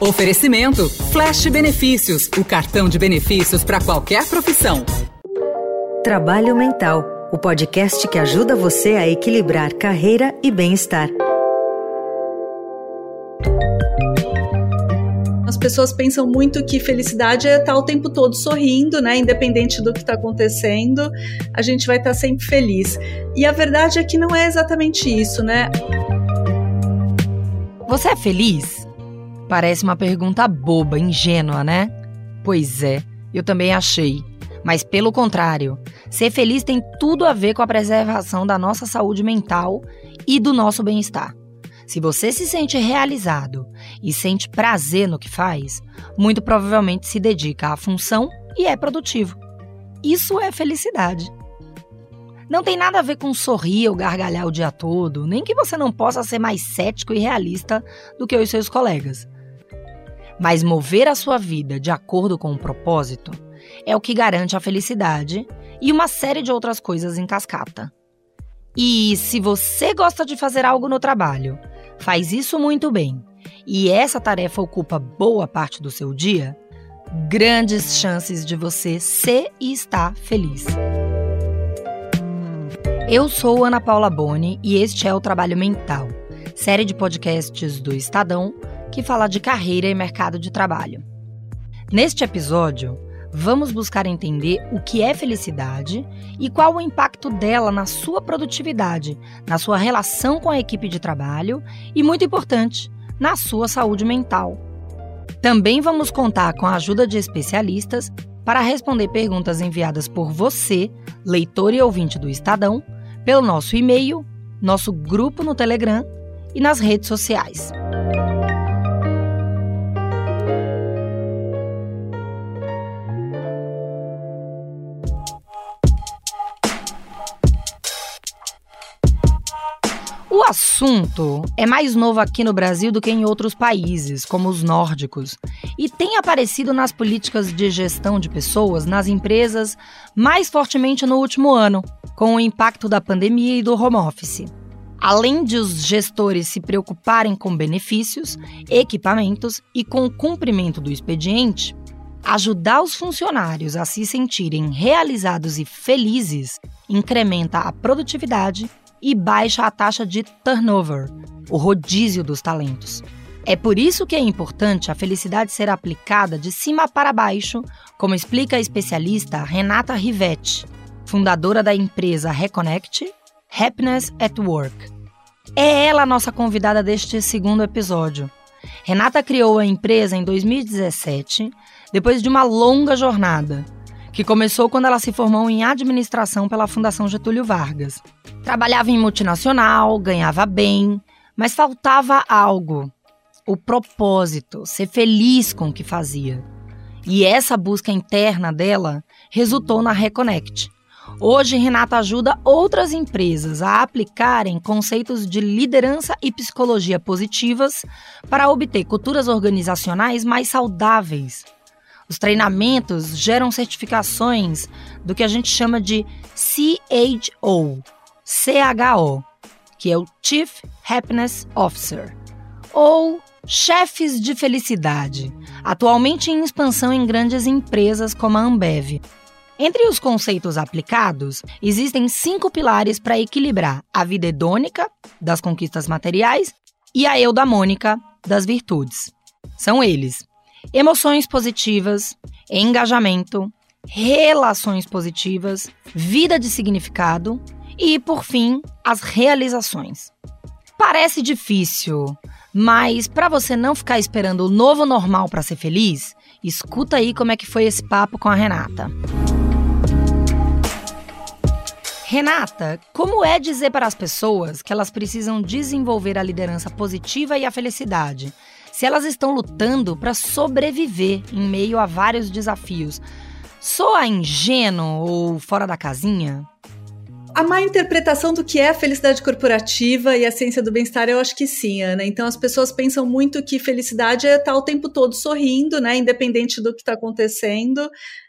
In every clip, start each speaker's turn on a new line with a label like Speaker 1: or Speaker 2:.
Speaker 1: Oferecimento Flash Benefícios, o cartão de benefícios para qualquer profissão.
Speaker 2: Trabalho Mental, o podcast que ajuda você a equilibrar carreira e bem-estar.
Speaker 3: As pessoas pensam muito que felicidade é estar o tempo todo sorrindo, né? Independente do que está acontecendo, a gente vai estar sempre feliz. E a verdade é que não é exatamente isso, né?
Speaker 4: Você é feliz? Parece uma pergunta boba, ingênua, né? Pois é, eu também achei. Mas pelo contrário, ser feliz tem tudo a ver com a preservação da nossa saúde mental e do nosso bem-estar. Se você se sente realizado e sente prazer no que faz, muito provavelmente se dedica à função e é produtivo. Isso é felicidade. Não tem nada a ver com sorrir ou gargalhar o dia todo, nem que você não possa ser mais cético e realista do que os seus colegas. Mas mover a sua vida de acordo com o propósito é o que garante a felicidade e uma série de outras coisas em cascata. E se você gosta de fazer algo no trabalho, faz isso muito bem e essa tarefa ocupa boa parte do seu dia, grandes chances de você ser e estar feliz. Eu sou Ana Paula Boni e este é o Trabalho Mental, série de podcasts do Estadão que fala de carreira e mercado de trabalho. Neste episódio, vamos buscar entender o que é felicidade e qual o impacto dela na sua produtividade, na sua relação com a equipe de trabalho e, muito importante, na sua saúde mental. Também vamos contar com a ajuda de especialistas para responder perguntas enviadas por você, leitor e ouvinte do Estadão, pelo nosso e-mail, nosso grupo no Telegram e nas redes sociais. O assunto é mais novo aqui no Brasil do que em outros países, como os nórdicos, e tem aparecido nas políticas de gestão de pessoas nas empresas mais fortemente no último ano, com o impacto da pandemia e do home office. Além de os gestores se preocuparem com benefícios, equipamentos e com o cumprimento do expediente, ajudar os funcionários a se sentirem realizados e felizes incrementa a produtividade e baixa a taxa de turnover, o rodízio dos talentos. É por isso que é importante a felicidade ser aplicada de cima para baixo, como explica a especialista Renata Rivetti, fundadora da empresa Reconnect Happiness at Work. É ela a nossa convidada deste segundo episódio. Renata criou a empresa em 2017, depois de uma longa jornada que começou quando ela se formou em administração pela Fundação Getúlio Vargas. Trabalhava em multinacional, ganhava bem, mas faltava algo: o propósito, ser feliz com o que fazia. E essa busca interna dela resultou na Reconnect. Hoje, Renata ajuda outras empresas a aplicarem conceitos de liderança e psicologia positivas para obter culturas organizacionais mais saudáveis, os treinamentos geram certificações do que a gente chama de CHO, CHO, que é o Chief Happiness Officer, ou chefes de felicidade, atualmente em expansão em grandes empresas como a Ambev. Entre os conceitos aplicados, existem cinco pilares para equilibrar a vida hedônica, das conquistas materiais, e a eudamônica, das virtudes. São eles: emoções positivas, engajamento, relações positivas, vida de significado e, por fim, as realizações. Parece difícil, mas para você não ficar esperando o novo normal para ser feliz, escuta aí como é que foi esse papo com a Renata. Renata, como é dizer para as pessoas que elas precisam desenvolver a liderança positiva e a felicidade, se elas estão lutando para sobreviver em meio a vários desafios. Soa ingênuo ou fora da casinha?
Speaker 3: A má interpretação do que é a felicidade corporativa e a ciência do bem-estar, eu acho que sim, Ana. Então as pessoas pensam muito que felicidade é estar o tempo todo sorrindo, né? Independente do que está acontecendo.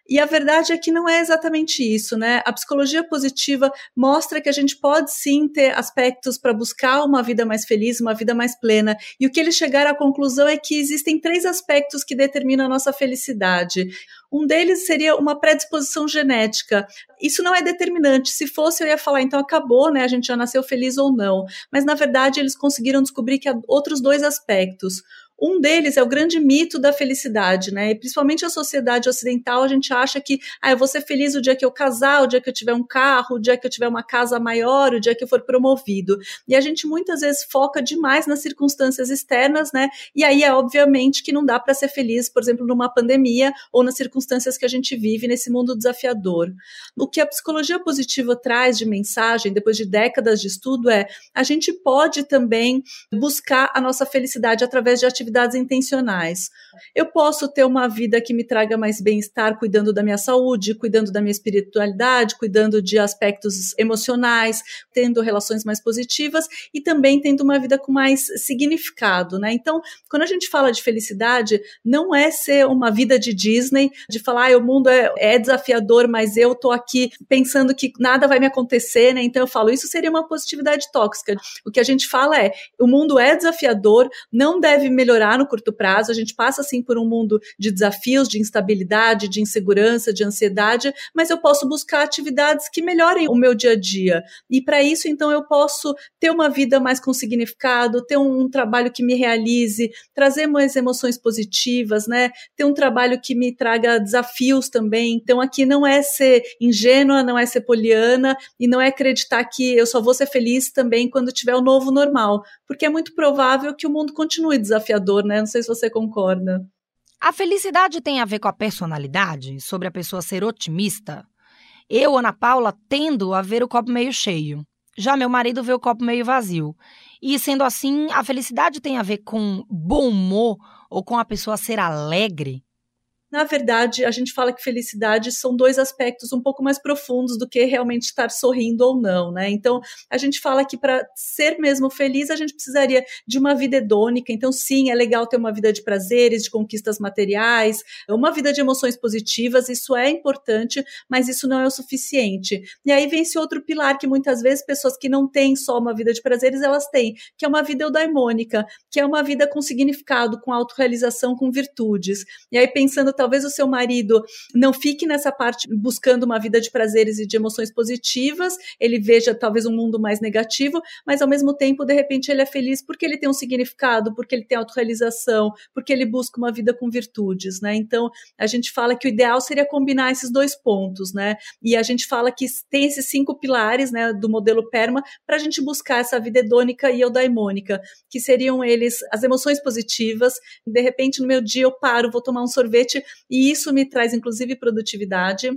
Speaker 3: E a verdade é que não é exatamente isso, né? A psicologia positiva mostra que a gente pode sim ter aspectos para buscar uma vida mais feliz, uma vida mais plena. E o que eles chegaram à conclusão é que existem três aspectos que determinam a nossa felicidade. Um deles seria uma predisposição genética. Isso não é determinante. Se fosse, eu ia falar, então acabou, né? A gente já nasceu feliz ou não. Mas na verdade, eles conseguiram descobrir que há outros dois aspectos. Um deles é o grande mito da felicidade, né? E principalmente a sociedade ocidental, a gente acha que ah, eu vou ser feliz o dia que eu casar, o dia que eu tiver um carro, o dia que eu tiver uma casa maior, o dia que eu for promovido. E a gente muitas vezes foca demais nas circunstâncias externas, né? E aí é obviamente que não dá para ser feliz, por exemplo, numa pandemia ou nas circunstâncias que a gente vive nesse mundo desafiador. O que a psicologia positiva traz de mensagem, depois de décadas de estudo, é a gente pode também buscar a nossa felicidade através de atividades atividades intencionais. Eu posso ter uma vida que me traga mais bem-estar, cuidando da minha saúde, cuidando da minha espiritualidade, cuidando de aspectos emocionais, tendo relações mais positivas e também tendo uma vida com mais significado, né? Então, quando a gente fala de felicidade, não é ser uma vida de Disney, de falar, ah, o mundo é, é desafiador, mas eu tô aqui pensando que nada vai me acontecer, né? Então eu falo, isso seria uma positividade tóxica. O que a gente fala é, o mundo é desafiador, não deve melhorar melhorar no curto prazo. A gente passa assim por um mundo de desafios, de instabilidade, de insegurança, de ansiedade, mas eu posso buscar atividades que melhorem o meu dia a dia. E para isso, então, eu posso ter uma vida mais com significado, ter um, um trabalho que me realize, trazer mais emoções positivas, né? Ter um trabalho que me traga desafios também. Então, aqui não é ser ingênua, não é ser poliana e não é acreditar que eu só vou ser feliz também quando tiver o novo normal, porque é muito provável que o mundo continue desafiador né? Não sei se você concorda.
Speaker 4: A felicidade tem a ver com a personalidade, sobre a pessoa ser otimista? Eu, Ana Paula, tendo a ver o copo meio cheio. Já meu marido vê o copo meio vazio. E sendo assim, a felicidade tem a ver com bom humor ou com a pessoa ser alegre?
Speaker 3: Na verdade, a gente fala que felicidade são dois aspectos um pouco mais profundos do que realmente estar sorrindo ou não, né? Então, a gente fala que para ser mesmo feliz, a gente precisaria de uma vida hedônica. Então, sim, é legal ter uma vida de prazeres, de conquistas materiais, uma vida de emoções positivas, isso é importante, mas isso não é o suficiente. E aí vem esse outro pilar que muitas vezes pessoas que não têm só uma vida de prazeres, elas têm, que é uma vida eudaimônica, que é uma vida com significado, com autorrealização, com virtudes. E aí pensando talvez o seu marido não fique nessa parte buscando uma vida de prazeres e de emoções positivas, ele veja talvez um mundo mais negativo, mas ao mesmo tempo, de repente, ele é feliz porque ele tem um significado, porque ele tem autorrealização, porque ele busca uma vida com virtudes, né? Então, a gente fala que o ideal seria combinar esses dois pontos, né? E a gente fala que tem esses cinco pilares, né, do modelo PERMA, para a gente buscar essa vida hedônica e eudaimônica, que seriam eles as emoções positivas. De repente, no meu dia, eu paro, vou tomar um sorvete, e isso me traz, inclusive, produtividade.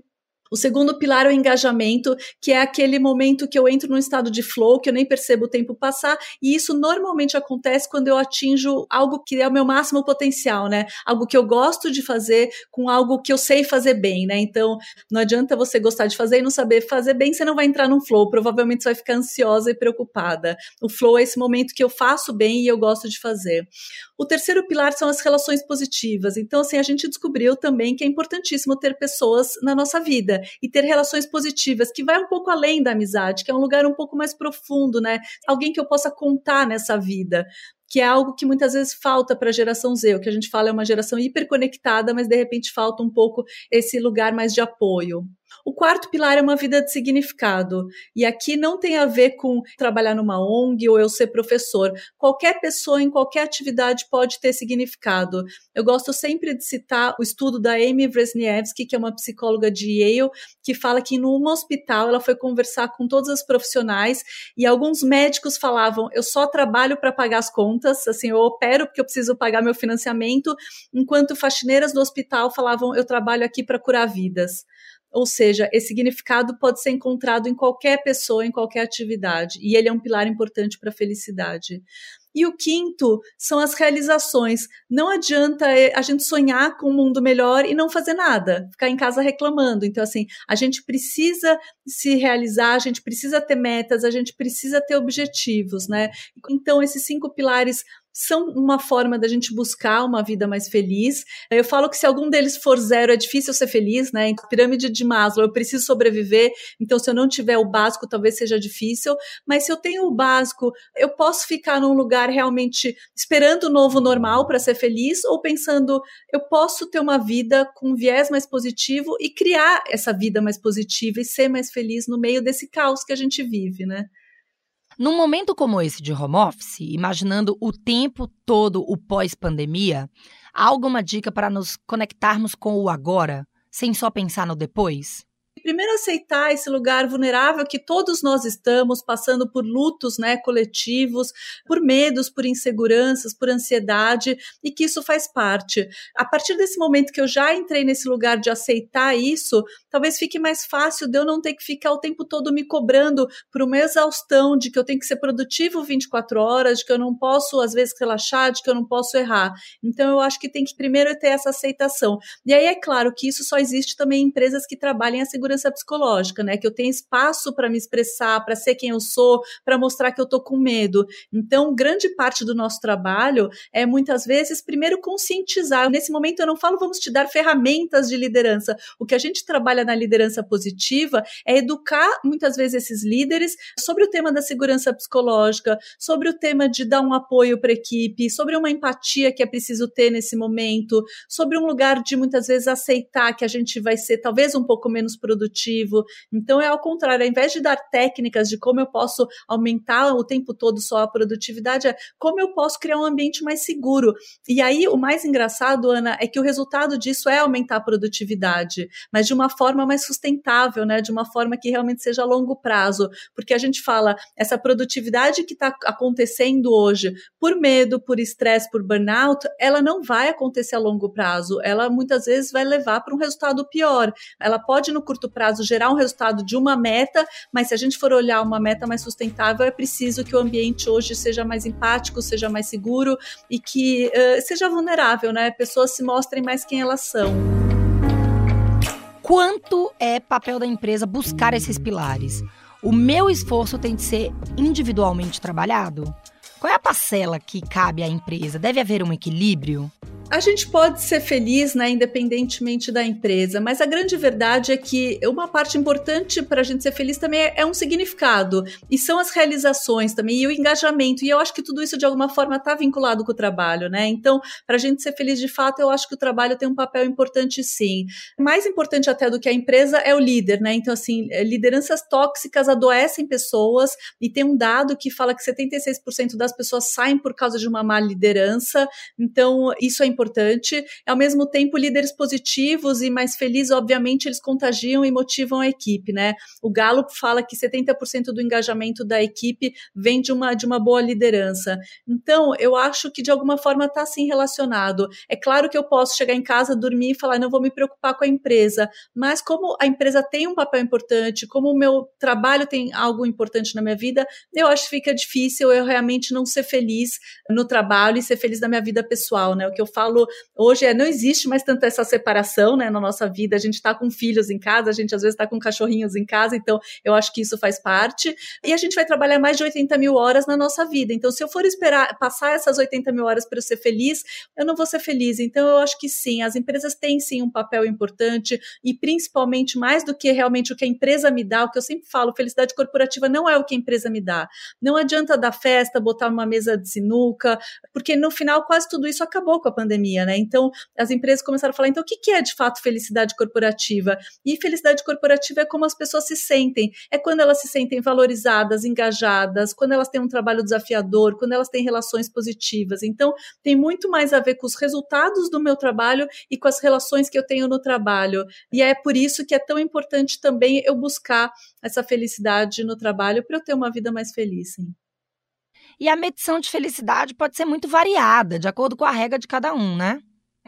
Speaker 3: O segundo pilar é o engajamento, que é aquele momento que eu entro num estado de flow, que eu nem percebo o tempo passar, e isso normalmente acontece quando eu atinjo algo que é o meu máximo potencial, né? Algo que eu gosto de fazer com algo que eu sei fazer bem, né? Então, não adianta você gostar de fazer e não saber fazer bem, você não vai entrar num flow, provavelmente você vai ficar ansiosa e preocupada. O flow é esse momento que eu faço bem e eu gosto de fazer. O terceiro pilar são as relações positivas. Então, assim, a gente descobriu também que é importantíssimo ter pessoas na nossa vida e ter relações positivas, que vai um pouco além da amizade, que é um lugar um pouco mais profundo, né? Alguém que eu possa contar nessa vida que é algo que muitas vezes falta para a geração Z, o que a gente fala é uma geração hiperconectada, mas de repente falta um pouco esse lugar mais de apoio. O quarto pilar é uma vida de significado. E aqui não tem a ver com trabalhar numa ONG ou eu ser professor. Qualquer pessoa em qualquer atividade pode ter significado. Eu gosto sempre de citar o estudo da Amy Wrzniewski, que é uma psicóloga de Yale, que fala que num hospital ela foi conversar com todos os profissionais e alguns médicos falavam: "Eu só trabalho para pagar as contas, assim, eu opero porque eu preciso pagar meu financiamento", enquanto faxineiras do hospital falavam: "Eu trabalho aqui para curar vidas". Ou seja, esse significado pode ser encontrado em qualquer pessoa, em qualquer atividade, e ele é um pilar importante para a felicidade. E o quinto são as realizações. Não adianta eh, a gente sonhar com um mundo melhor e não fazer nada, ficar em casa reclamando. Então, assim, a gente precisa se realizar, a gente precisa ter metas, a gente precisa ter objetivos, né? Então, esses cinco pilares são uma forma da gente buscar uma vida mais feliz. Eu falo que se algum deles for zero, é difícil ser feliz, né? Pirâmide de Maslow, eu preciso sobreviver, então se eu não tiver o básico, talvez seja difícil, mas se eu tenho o básico, eu posso ficar num lugar realmente esperando o novo normal para ser feliz ou pensando, eu posso ter uma vida com um viés mais positivo e criar essa vida mais positiva e ser mais feliz no meio desse caos que a gente vive, né?
Speaker 4: Num momento como esse de home office, imaginando o tempo todo o pós-pandemia, há alguma dica para nos conectarmos com o agora, sem só pensar no depois?
Speaker 3: primeiro aceitar esse lugar vulnerável que todos nós estamos passando por lutos, né, coletivos, por medos, por inseguranças, por ansiedade e que isso faz parte. A partir desse momento que eu já entrei nesse lugar de aceitar isso, talvez fique mais fácil de eu não ter que ficar o tempo todo me cobrando por uma exaustão de que eu tenho que ser produtivo 24 horas, de que eu não posso às vezes relaxar, de que eu não posso errar. Então eu acho que tem que primeiro ter essa aceitação. E aí é claro que isso só existe também em empresas que trabalhem a segurança psicológica, né? Que eu tenho espaço para me expressar, para ser quem eu sou, para mostrar que eu tô com medo. Então, grande parte do nosso trabalho é muitas vezes primeiro conscientizar. Nesse momento eu não falo vamos te dar ferramentas de liderança. O que a gente trabalha na liderança positiva é educar muitas vezes esses líderes sobre o tema da segurança psicológica, sobre o tema de dar um apoio para a equipe, sobre uma empatia que é preciso ter nesse momento, sobre um lugar de muitas vezes aceitar que a gente vai ser talvez um pouco menos produtivo. Então é ao contrário, ao invés de dar técnicas de como eu posso aumentar o tempo todo só a produtividade, é como eu posso criar um ambiente mais seguro. E aí o mais engraçado, Ana, é que o resultado disso é aumentar a produtividade, mas de uma forma mais sustentável, né? De uma forma que realmente seja a longo prazo, porque a gente fala essa produtividade que está acontecendo hoje por medo, por estresse, por burnout, ela não vai acontecer a longo prazo. Ela muitas vezes vai levar para um resultado pior. Ela pode no curto prazo gerar um resultado de uma meta, mas se a gente for olhar uma meta mais sustentável, é preciso que o ambiente hoje seja mais empático, seja mais seguro e que uh, seja vulnerável, né? Pessoas se mostrem mais quem elas são.
Speaker 4: Quanto é papel da empresa buscar esses pilares? O meu esforço tem de ser individualmente trabalhado? Qual é a parcela que cabe à empresa? Deve haver um equilíbrio?
Speaker 3: A gente pode ser feliz, né, independentemente da empresa, mas a grande verdade é que uma parte importante para a gente ser feliz também é, é, um significado, e são as realizações também, e o engajamento, e eu acho que tudo isso de alguma forma está vinculado com o trabalho, né? Então, para a gente ser feliz de fato, eu acho que o trabalho tem um papel importante sim. Mais importante até do que a empresa é o líder, né? Então, assim, lideranças tóxicas adoecem pessoas, e tem um dado que fala que 76% das pessoas saem por causa de uma má liderança, então isso é importante importante. Ao mesmo tempo, líderes positivos e mais felizes, obviamente, eles contagiam e motivam a equipe, né? O Gallup fala que 70% do engajamento da equipe vem de uma, de uma boa liderança. Então, eu acho que de alguma forma está assim relacionado. É claro que eu posso chegar em casa, dormir e falar, não vou me preocupar com a empresa, mas como a empresa tem um papel importante, como o meu trabalho tem algo importante na minha vida, eu acho que fica difícil eu realmente não ser feliz no trabalho e ser feliz na minha vida pessoal, né? O que eu falo falo hoje é não existe mais tanta essa separação, né, na nossa vida. A gente está com filhos em casa, a gente às vezes está com cachorrinhos em casa, então eu acho que isso faz parte. E a gente vai trabalhar mais de 80 mil horas na nossa vida. Então, se eu for esperar passar essas 80 mil horas para eu ser feliz, eu não vou ser feliz. Então, eu acho que sim, as empresas têm sim um papel importante e principalmente mais do que realmente o que a empresa me dá, o que eu sempre falo, felicidade corporativa não é o que a empresa me dá. Não adianta dar festa, botar uma mesa de sinuca, porque no final quase tudo isso acabou com a pandemia pandemia, né? Então, as empresas começaram a falar, então, o que é de fato felicidade corporativa? E felicidade corporativa é como as pessoas se sentem. É quando elas se sentem valorizadas, engajadas, quando elas têm um trabalho desafiador, quando elas têm relações positivas. Então, tem muito mais a ver com os resultados do meu trabalho e com as relações que eu tenho no trabalho. E é por isso que é tão importante também eu buscar essa felicidade no trabalho para eu ter uma vida mais feliz, sim.
Speaker 4: E a medição de felicidade pode ser muito variada, de acordo com a regra de cada um, né?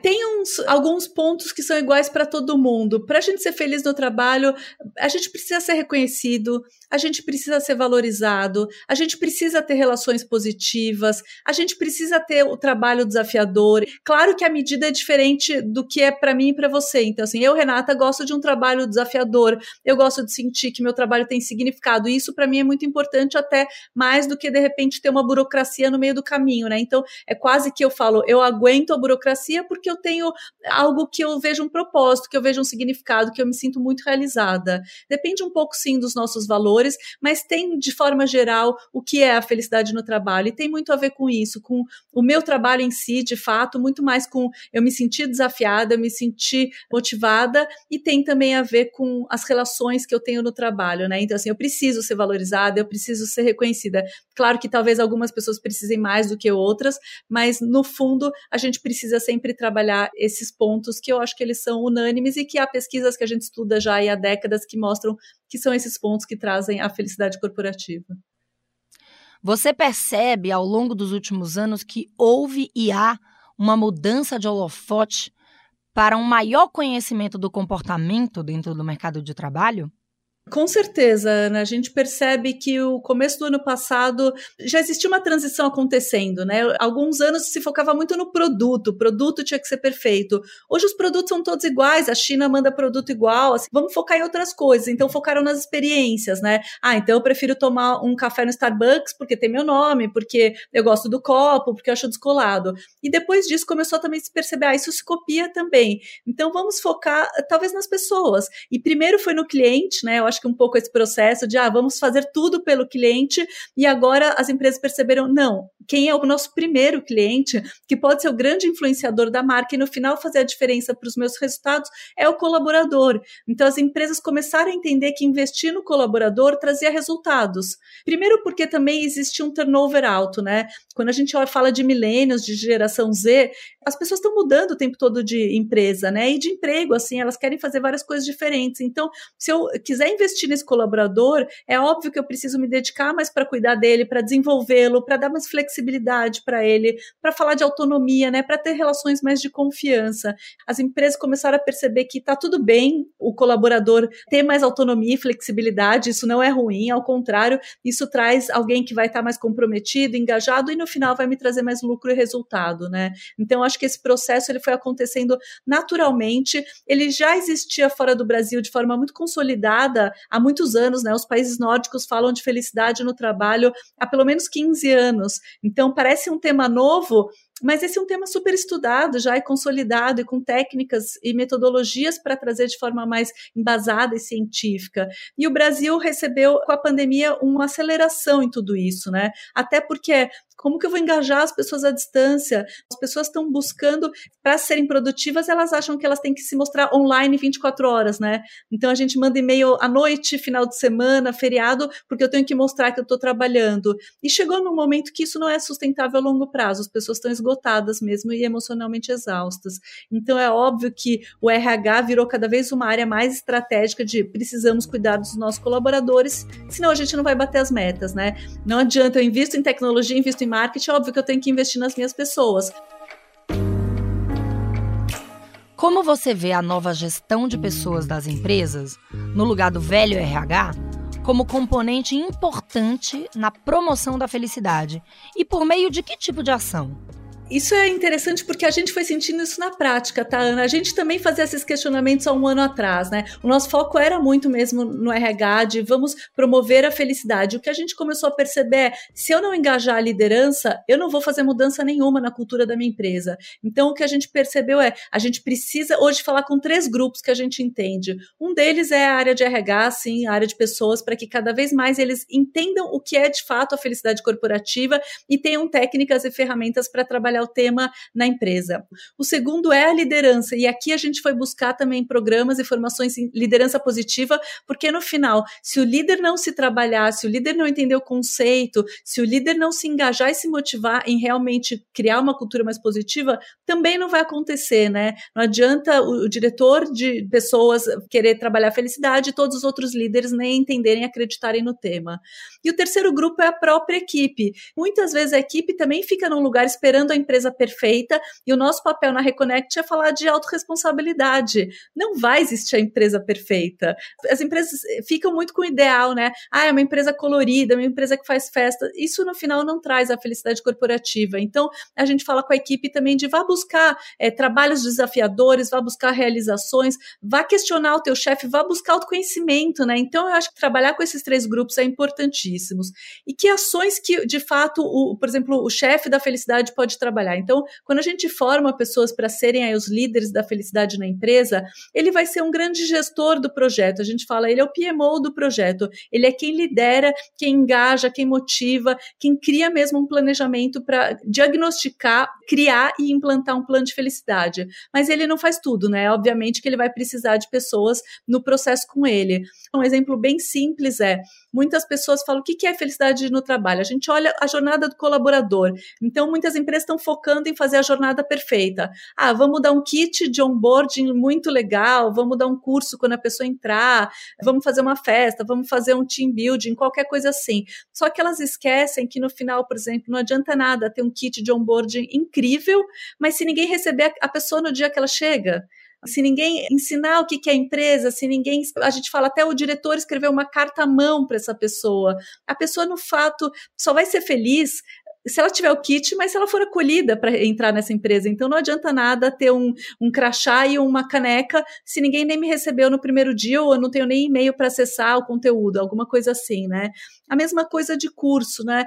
Speaker 3: Tem uns, alguns pontos que são iguais para todo mundo. Para a gente ser feliz no trabalho, a gente precisa ser reconhecido, a gente precisa ser valorizado, a gente precisa ter relações positivas, a gente precisa ter o trabalho desafiador. Claro que a medida é diferente do que é para mim e para você. Então, assim, eu, Renata, gosto de um trabalho desafiador, eu gosto de sentir que meu trabalho tem significado. E isso, para mim, é muito importante, até mais do que, de repente, ter uma burocracia no meio do caminho, né? Então, é quase que eu falo, eu aguento a burocracia porque eu tenho algo que eu vejo um propósito, que eu vejo um significado, que eu me sinto muito realizada. Depende um pouco, sim, dos nossos valores, mas tem, de forma geral, o que é a felicidade no trabalho. E tem muito a ver com isso, com o meu trabalho em si, de fato, muito mais com eu me sentir desafiada, eu me sentir motivada, e tem também a ver com as relações que eu tenho no trabalho, né? Então, assim, eu preciso ser valorizada, eu preciso ser reconhecida. Claro que talvez algumas pessoas precisem mais do que outras, mas no fundo a gente precisa sempre trabalhar esses pontos que eu acho que eles são unânimes e que há pesquisas que a gente estuda já há décadas que mostram que são esses pontos que trazem a felicidade corporativa.
Speaker 4: Você percebe ao longo dos últimos anos que houve e há uma mudança de holofote para um maior conhecimento do comportamento dentro do mercado de trabalho?
Speaker 3: Com certeza, Ana. A gente percebe que o começo do ano passado já existia uma transição acontecendo, né? Alguns anos se focava muito no produto, o produto tinha que ser perfeito. Hoje os produtos são todos iguais, a China manda produto igual, assim, vamos focar em outras coisas. Então focaram nas experiências, né? Ah, então eu prefiro tomar um café no Starbucks porque tem meu nome, porque eu gosto do copo, porque eu acho descolado. E depois disso começou também a se perceber, ah, isso se copia também. Então vamos focar talvez nas pessoas. E primeiro foi no cliente, né? Eu acho que um pouco esse processo de, ah, vamos fazer tudo pelo cliente, e agora as empresas perceberam, não, quem é o nosso primeiro cliente, que pode ser o grande influenciador da marca e no final fazer a diferença para os meus resultados, é o colaborador. Então as empresas começaram a entender que investir no colaborador trazia resultados. Primeiro porque também existia um turnover alto, né? Quando a gente fala de milênios, de geração Z, as pessoas estão mudando o tempo todo de empresa, né? E de emprego, assim, elas querem fazer várias coisas diferentes. Então, se eu quiser investir nesse colaborador, é óbvio que eu preciso me dedicar mais para cuidar dele, para desenvolvê-lo, para dar mais flexibilidade para ele, para falar de autonomia, né? Para ter relações mais de confiança. As empresas começaram a perceber que está tudo bem o colaborador ter mais autonomia e flexibilidade, isso não é ruim, ao contrário, isso traz alguém que vai estar tá mais comprometido, engajado e no final vai me trazer mais lucro e resultado, né? Então, acho que esse processo ele foi acontecendo naturalmente, ele já existia fora do Brasil de forma muito consolidada há muitos anos, né? Os países nórdicos falam de felicidade no trabalho há pelo menos 15 anos. Então, parece um tema novo, mas esse é um tema super estudado já e consolidado e com técnicas e metodologias para trazer de forma mais embasada e científica. E o Brasil recebeu com a pandemia uma aceleração em tudo isso, né? Até porque como que eu vou engajar as pessoas à distância? As pessoas estão buscando, para serem produtivas, elas acham que elas têm que se mostrar online 24 horas, né? Então a gente manda e-mail à noite, final de semana, feriado, porque eu tenho que mostrar que eu estou trabalhando. E chegou num momento que isso não é sustentável a longo prazo, as pessoas estão esgotadas mesmo e emocionalmente exaustas. Então é óbvio que o RH virou cada vez uma área mais estratégica de precisamos cuidar dos nossos colaboradores, senão a gente não vai bater as metas, né? Não adianta eu invisto em tecnologia, invisto em marketing, óbvio que eu tenho que investir nas minhas pessoas.
Speaker 4: Como você vê a nova gestão de pessoas das empresas, no lugar do velho RH, como componente importante na promoção da felicidade? E por meio de que tipo de ação?
Speaker 3: Isso é interessante porque a gente foi sentindo isso na prática, tá, Ana? A gente também fazia esses questionamentos há um ano atrás, né? O nosso foco era muito mesmo no RH, de vamos promover a felicidade. O que a gente começou a perceber é, se eu não engajar a liderança, eu não vou fazer mudança nenhuma na cultura da minha empresa. Então, o que a gente percebeu é, a gente precisa hoje falar com três grupos que a gente entende. Um deles é a área de RH, sim, a área de pessoas, para que cada vez mais eles entendam o que é de fato a felicidade corporativa e tenham técnicas e ferramentas para trabalhar trabalhar o tema na empresa. O segundo é a liderança, e aqui a gente foi buscar também programas e formações em liderança positiva, porque no final, se o líder não se trabalhar, se o líder não entender o conceito, se o líder não se engajar e se motivar em realmente criar uma cultura mais positiva, também não vai acontecer, né? Não adianta o, o diretor de pessoas querer trabalhar felicidade e todos os outros líderes nem entenderem, acreditarem no tema. E o terceiro grupo é a própria equipe. Muitas vezes a equipe também fica num lugar esperando a empresa perfeita e o nosso papel na Reconnect é falar de autorresponsabilidade. Não vai existir a empresa perfeita. As empresas ficam muito com o ideal, né? Ah, é uma empresa colorida, é uma empresa que faz festa. Isso no final não traz a felicidade corporativa. Então, a gente fala com a equipe também de vá buscar é, trabalhos desafiadores, vá buscar realizações, vá questionar o teu chefe, vá buscar autoconhecimento, né? Então, eu acho que trabalhar com esses três grupos é importantíssimos. E que ações que, de fato, o, por exemplo, o chefe da felicidade pode trabalhar. Então, quando a gente forma pessoas para serem aí, os líderes da felicidade na empresa, ele vai ser um grande gestor do projeto. A gente fala, ele é o PMO do projeto. Ele é quem lidera, quem engaja, quem motiva, quem cria mesmo um planejamento para diagnosticar, criar e implantar um plano de felicidade. Mas ele não faz tudo, né? Obviamente que ele vai precisar de pessoas no processo com ele. Um exemplo bem simples é muitas pessoas falam o que é felicidade no trabalho. A gente olha a jornada do colaborador. Então, muitas empresas estão focando em fazer a jornada perfeita. Ah, vamos dar um kit de onboarding muito legal, vamos dar um curso quando a pessoa entrar, vamos fazer uma festa, vamos fazer um team building, qualquer coisa assim. Só que elas esquecem que no final, por exemplo, não adianta nada ter um kit de onboarding incrível, mas se ninguém receber a pessoa no dia que ela chega, se ninguém ensinar o que, é empresa, se ninguém. A gente fala até o diretor escrever uma carta à mão para essa pessoa. A pessoa, no fato, só vai ser feliz se ela tiver o kit, mas se ela for acolhida para entrar nessa empresa. Então não adianta nada ter um, um crachá e uma caneca se ninguém nem me recebeu no primeiro dia ou eu não tenho nem e-mail para acessar o conteúdo, alguma coisa assim, né? A mesma coisa de curso, né?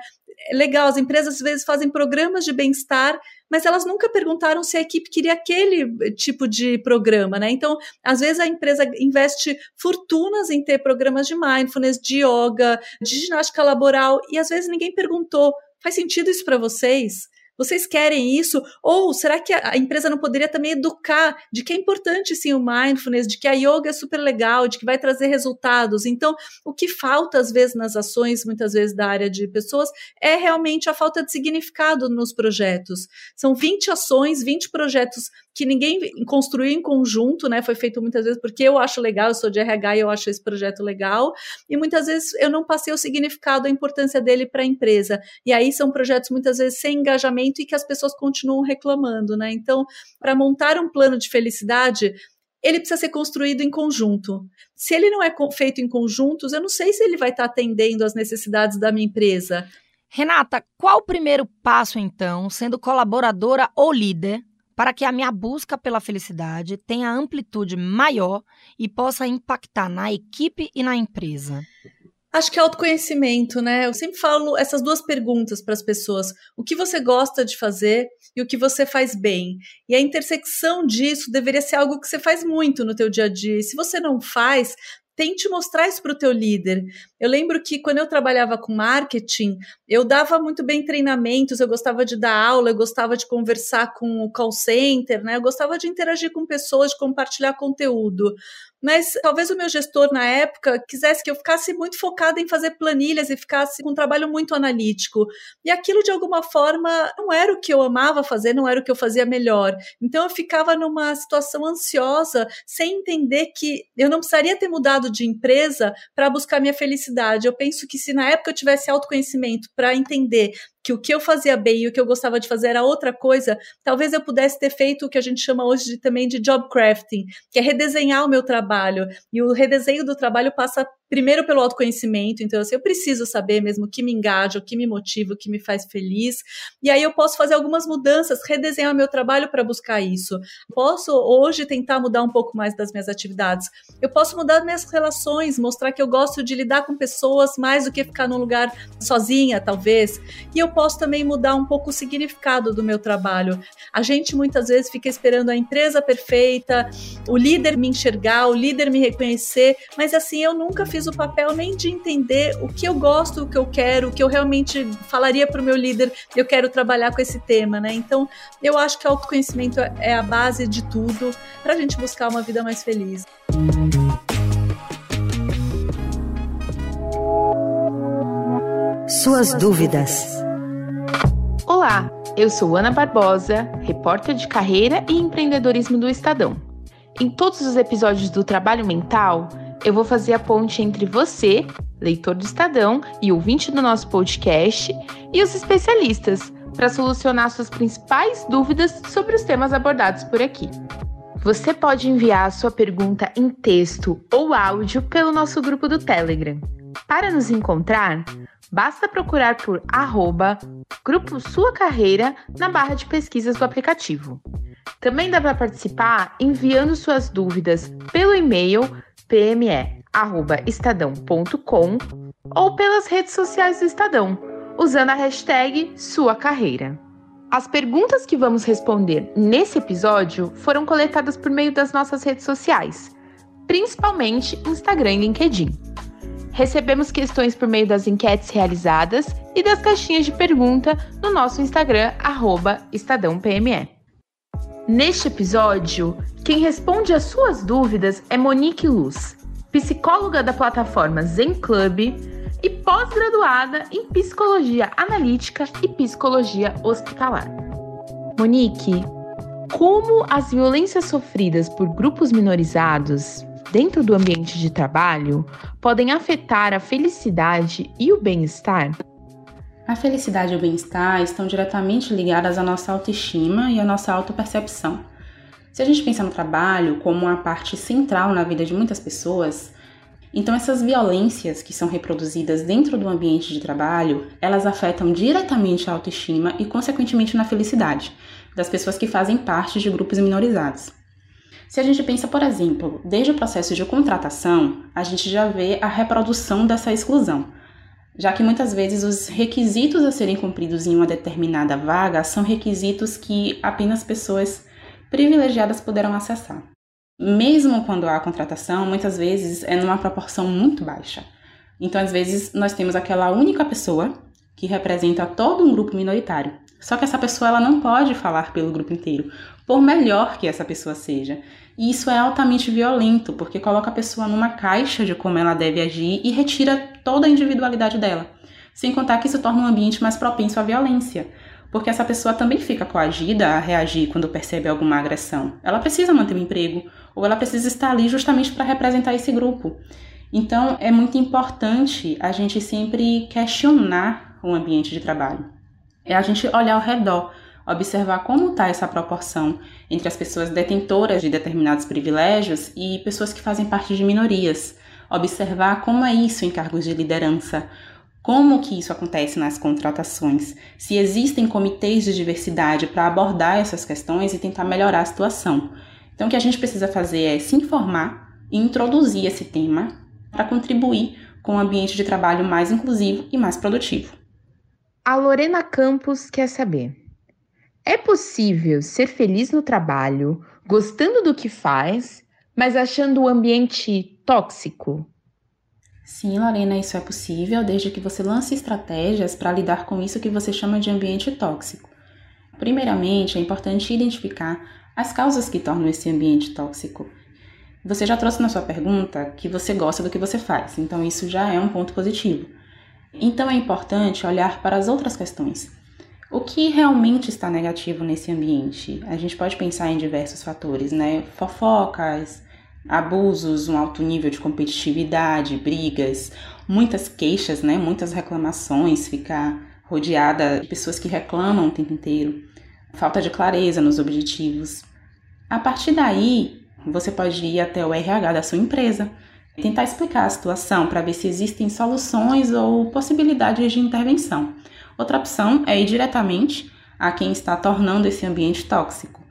Speaker 3: É legal, as empresas às vezes fazem programas de bem-estar mas elas nunca perguntaram se a equipe queria aquele tipo de programa, né? Então, às vezes a empresa investe fortunas em ter programas de mindfulness, de yoga, de ginástica laboral, e às vezes ninguém perguntou: faz sentido isso para vocês? Vocês querem isso? Ou será que a empresa não poderia também educar de que é importante sim o mindfulness, de que a yoga é super legal, de que vai trazer resultados? Então, o que falta às vezes nas ações, muitas vezes da área de pessoas, é realmente a falta de significado nos projetos. São 20 ações, 20 projetos que ninguém construiu em conjunto, né? Foi feito muitas vezes porque eu acho legal, eu sou de RH e eu acho esse projeto legal, e muitas vezes eu não passei o significado, a importância dele para a empresa. E aí são projetos muitas vezes sem engajamento e que as pessoas continuam reclamando, né? Então, para montar um plano de felicidade, ele precisa ser construído em conjunto. Se ele não é feito em conjuntos, eu não sei se ele vai estar tá atendendo às necessidades da minha empresa.
Speaker 4: Renata, qual o primeiro passo, então, sendo colaboradora ou líder, para que a minha busca pela felicidade tenha amplitude maior e possa impactar na equipe e na empresa?
Speaker 3: Acho que é autoconhecimento, né? Eu sempre falo essas duas perguntas para as pessoas: o que você gosta de fazer e o que você faz bem. E a intersecção disso deveria ser algo que você faz muito no teu dia a dia. E se você não faz, tente mostrar isso para o teu líder. Eu lembro que quando eu trabalhava com marketing, eu dava muito bem treinamentos, eu gostava de dar aula, eu gostava de conversar com o call center, né? Eu gostava de interagir com pessoas, de compartilhar conteúdo. Mas talvez o meu gestor na época quisesse que eu ficasse muito focada em fazer planilhas e ficasse com um trabalho muito analítico. E aquilo, de alguma forma, não era o que eu amava fazer, não era o que eu fazia melhor. Então eu ficava numa situação ansiosa, sem entender que eu não precisaria ter mudado de empresa para buscar minha felicidade eu penso que se na época eu tivesse autoconhecimento para entender que o que eu fazia bem e o que eu gostava de fazer era outra coisa, talvez eu pudesse ter feito o que a gente chama hoje de, também de job crafting, que é redesenhar o meu trabalho. E o redesenho do trabalho passa primeiro pelo autoconhecimento, então assim, eu preciso saber mesmo o que me engaja, o que me motiva, o que me faz feliz. E aí eu posso fazer algumas mudanças, redesenhar meu trabalho para buscar isso. Posso hoje tentar mudar um pouco mais das minhas atividades. Eu posso mudar minhas relações, mostrar que eu gosto de lidar com pessoas mais do que ficar num lugar sozinha, talvez. E eu posso também mudar um pouco o significado do meu trabalho. A gente muitas vezes fica esperando a empresa perfeita, o líder me enxergar, o líder me reconhecer, mas assim, eu nunca fiz o papel nem de entender o que eu gosto, o que eu quero, o que eu realmente falaria para o meu líder, eu quero trabalhar com esse tema, né? Então, eu acho que o autoconhecimento é a base de tudo para a gente buscar uma vida mais feliz.
Speaker 2: Suas dúvidas.
Speaker 5: Olá, eu sou Ana Barbosa, repórter de carreira e empreendedorismo do Estadão. Em todos os episódios do Trabalho Mental, eu vou fazer a ponte entre você, leitor do Estadão e ouvinte do nosso podcast, e os especialistas, para solucionar suas principais dúvidas sobre os temas abordados por aqui. Você pode enviar sua pergunta em texto ou áudio pelo nosso grupo do Telegram. Para nos encontrar, basta procurar por arroba Grupo Sua Carreira na barra de pesquisas do aplicativo. Também dá para participar enviando suas dúvidas pelo e-mail pme@estadão.com ou pelas redes sociais do Estadão, usando a hashtag Sua Carreira. As perguntas que vamos responder nesse episódio foram coletadas por meio das nossas redes sociais, principalmente Instagram e LinkedIn. Recebemos questões por meio das enquetes realizadas e das caixinhas de pergunta no nosso Instagram, EstadãoPME. Neste episódio, quem responde às suas dúvidas é Monique Luz, psicóloga da plataforma Zen Club e pós-graduada em psicologia analítica e psicologia hospitalar. Monique, como as violências sofridas por grupos minorizados dentro do ambiente de trabalho podem afetar a felicidade e o bem-estar?
Speaker 6: A felicidade e o bem-estar estão diretamente ligadas à nossa autoestima e à nossa autopercepção. Se a gente pensa no trabalho como uma parte central na vida de muitas pessoas, então essas violências que são reproduzidas dentro do ambiente de trabalho, elas afetam diretamente a autoestima e consequentemente na felicidade das pessoas que fazem parte de grupos minorizados. Se a gente pensa, por exemplo, desde o processo de contratação, a gente já vê a reprodução dessa exclusão, já que muitas vezes os requisitos a serem cumpridos em uma determinada vaga são requisitos que apenas pessoas privilegiadas poderão acessar. Mesmo quando há contratação, muitas vezes é numa proporção muito baixa. Então, às vezes, nós temos aquela única pessoa que representa todo um grupo minoritário. Só que essa pessoa ela não pode falar pelo grupo inteiro, por melhor que essa pessoa seja. E isso é altamente violento, porque coloca a pessoa numa caixa de como ela deve agir e retira toda a individualidade dela. Sem contar que isso torna um ambiente mais propenso à violência, porque essa pessoa também fica coagida a reagir quando percebe alguma agressão. Ela precisa manter o um emprego, ou ela precisa estar ali justamente para representar esse grupo. Então, é muito importante a gente sempre questionar o ambiente de trabalho. É a gente olhar ao redor observar como está essa proporção entre as pessoas detentoras de determinados privilégios e pessoas que fazem parte de minorias. Observar como é isso em cargos de liderança, como que isso acontece nas contratações, se existem comitês de diversidade para abordar essas questões e tentar melhorar a situação. Então, o que a gente precisa fazer é se informar e introduzir esse tema para contribuir com um ambiente de trabalho mais inclusivo e mais produtivo.
Speaker 5: A Lorena Campos quer saber. É possível ser feliz no trabalho, gostando do que faz, mas achando o ambiente tóxico?
Speaker 6: Sim, Lorena, isso é possível desde que você lance estratégias para lidar com isso que você chama de ambiente tóxico. Primeiramente, é importante identificar as causas que tornam esse ambiente tóxico. Você já trouxe na sua pergunta que você gosta do que você faz, então isso já é um ponto positivo. Então é importante olhar para as outras questões. O que realmente está negativo nesse ambiente? A gente pode pensar em diversos fatores, né? Fofocas, abusos, um alto nível de competitividade, brigas, muitas queixas, né? Muitas reclamações, ficar rodeada de pessoas que reclamam o tempo inteiro, falta de clareza nos objetivos. A partir daí, você pode ir até o RH da sua empresa, tentar explicar a situação para ver se existem soluções ou possibilidades de intervenção. Outra opção é ir diretamente a quem está tornando esse ambiente tóxico.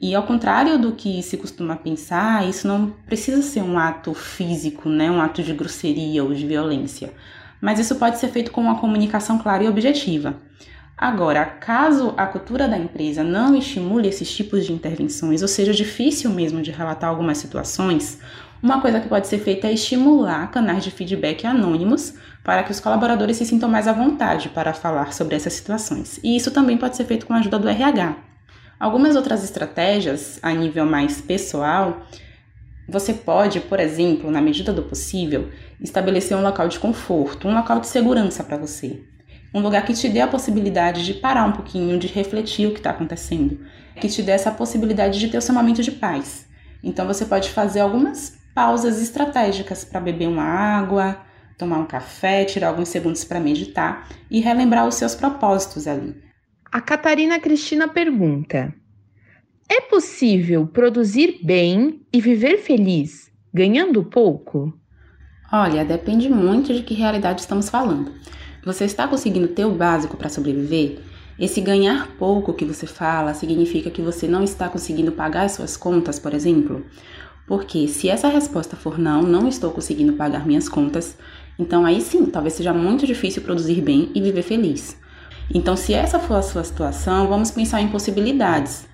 Speaker 6: E ao contrário do que se costuma pensar, isso não precisa ser um ato físico, né, um ato de grosseria ou de violência, mas isso pode ser feito com uma comunicação clara e objetiva. Agora, caso a cultura da empresa não estimule esses tipos de intervenções, ou seja, difícil mesmo de relatar algumas situações, uma coisa que pode ser feita é estimular canais de feedback anônimos para que os colaboradores se sintam mais à vontade para falar sobre essas situações. E isso também pode ser feito com a ajuda do RH. Algumas outras estratégias a nível mais pessoal, você pode, por exemplo, na medida do possível, estabelecer um local de conforto, um local de segurança para você. Um lugar que te dê a possibilidade de parar um pouquinho, de refletir o que está acontecendo, que te dê essa possibilidade de ter o seu momento de paz. Então você pode fazer algumas pausas estratégicas para beber uma água, tomar um café, tirar alguns segundos para meditar e relembrar os seus propósitos ali.
Speaker 5: A Catarina Cristina pergunta: É possível produzir bem e viver feliz ganhando pouco?
Speaker 6: Olha, depende muito de que realidade estamos falando. Você está conseguindo ter o básico para sobreviver? Esse ganhar pouco que você fala significa que você não está conseguindo pagar as suas contas, por exemplo? Porque se essa resposta for não, não estou conseguindo pagar minhas contas, então aí sim, talvez seja muito difícil produzir bem e viver feliz. Então, se essa for a sua situação, vamos pensar em possibilidades.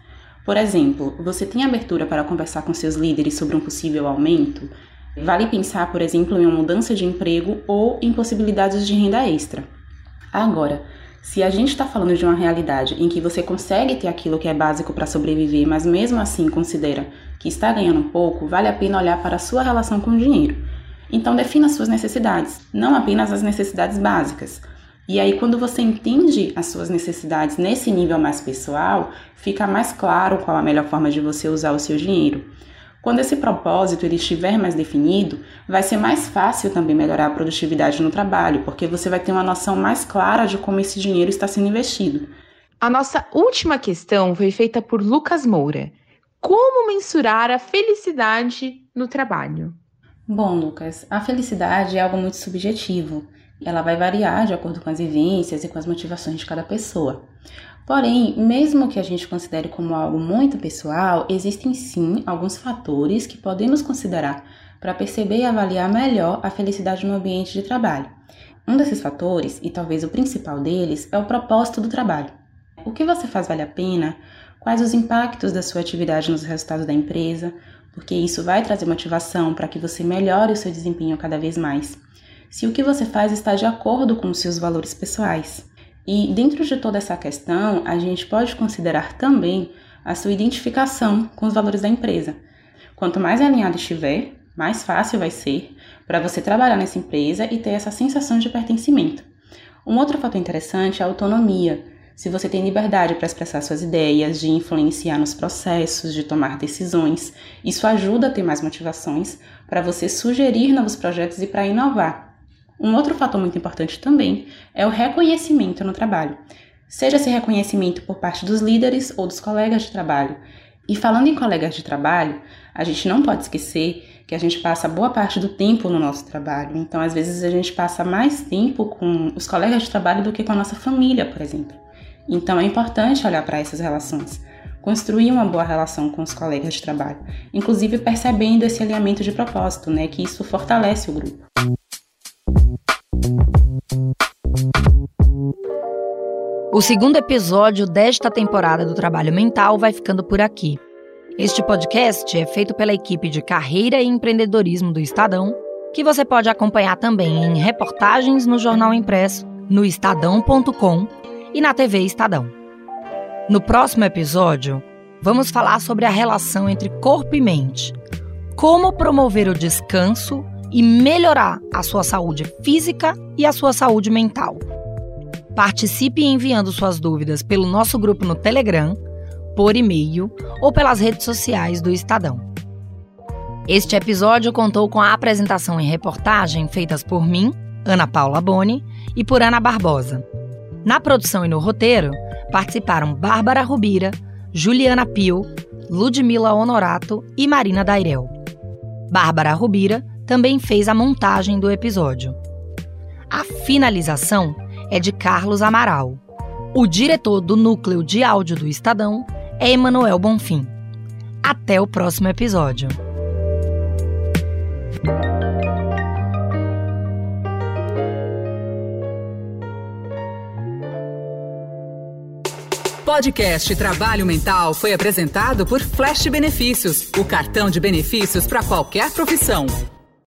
Speaker 6: Por exemplo, você tem abertura para conversar com seus líderes sobre um possível aumento? Vale pensar, por exemplo, em uma mudança de emprego ou em possibilidades de renda extra. Agora, se a gente está falando de uma realidade em que você consegue ter aquilo que é básico para sobreviver, mas mesmo assim considera que está ganhando pouco, vale a pena olhar para a sua relação com o dinheiro. Então, defina suas necessidades, não apenas as necessidades básicas. E aí, quando você entende as suas necessidades nesse nível mais pessoal, fica mais claro qual a melhor forma de você usar o seu dinheiro. Quando esse propósito ele estiver mais definido, vai ser mais fácil também melhorar a produtividade no trabalho, porque você vai ter uma noção mais clara de como esse dinheiro está sendo investido.
Speaker 5: A nossa última questão foi feita por Lucas Moura. Como mensurar a felicidade no trabalho?
Speaker 6: Bom, Lucas, a felicidade é algo muito subjetivo. Ela vai variar de acordo com as vivências e com as motivações de cada pessoa. Porém, mesmo que a gente considere como algo muito pessoal, existem sim alguns fatores que podemos considerar para perceber e avaliar melhor a felicidade no ambiente de trabalho. Um desses fatores, e talvez o principal deles, é o propósito do trabalho. O que você faz vale a pena? Quais os impactos da sua atividade nos resultados da empresa? Porque isso vai trazer motivação para que você melhore o seu desempenho cada vez mais. Se o que você faz está de acordo com os seus valores pessoais. E dentro de toda essa questão, a gente pode considerar também a sua identificação com os valores da empresa. Quanto mais alinhado estiver, mais fácil vai ser para você trabalhar nessa empresa e ter essa sensação de pertencimento. Um outro fator interessante é a autonomia. Se você tem liberdade para expressar suas ideias, de influenciar nos processos, de tomar decisões, isso ajuda a ter mais motivações para você sugerir novos projetos e para inovar. Um outro fator muito importante também é o reconhecimento no trabalho, seja esse reconhecimento por parte dos líderes ou dos colegas de trabalho. E falando em colegas de trabalho, a gente não pode esquecer que a gente passa boa parte do tempo no nosso trabalho. Então, às vezes, a gente passa mais tempo com os colegas de trabalho do que com a nossa família, por exemplo. Então, é importante olhar para essas relações construir uma boa relação com os colegas de trabalho, inclusive percebendo esse alinhamento de propósito, né, que isso fortalece o grupo.
Speaker 4: O segundo episódio desta temporada do Trabalho Mental vai ficando por aqui. Este podcast é feito pela equipe de Carreira e Empreendedorismo do Estadão, que você pode acompanhar também em reportagens no jornal impresso, no estadão.com e na TV Estadão. No próximo episódio, vamos falar sobre a relação entre corpo e mente, como promover o descanso e melhorar a sua saúde física e a sua saúde mental. Participe enviando suas dúvidas pelo nosso grupo no Telegram, por e-mail ou pelas redes sociais do Estadão. Este episódio contou com a apresentação e reportagem feitas por mim, Ana Paula Boni, e por Ana Barbosa. Na produção e no roteiro participaram Bárbara Rubira, Juliana Pio, Ludmila Honorato e Marina Dairel. Bárbara Rubira também fez a montagem do episódio. A finalização é de Carlos Amaral. O diretor do núcleo de áudio do Estadão é Emanuel Bonfim. Até o próximo episódio.
Speaker 1: Podcast Trabalho Mental foi apresentado por Flash Benefícios, o cartão de benefícios para qualquer profissão.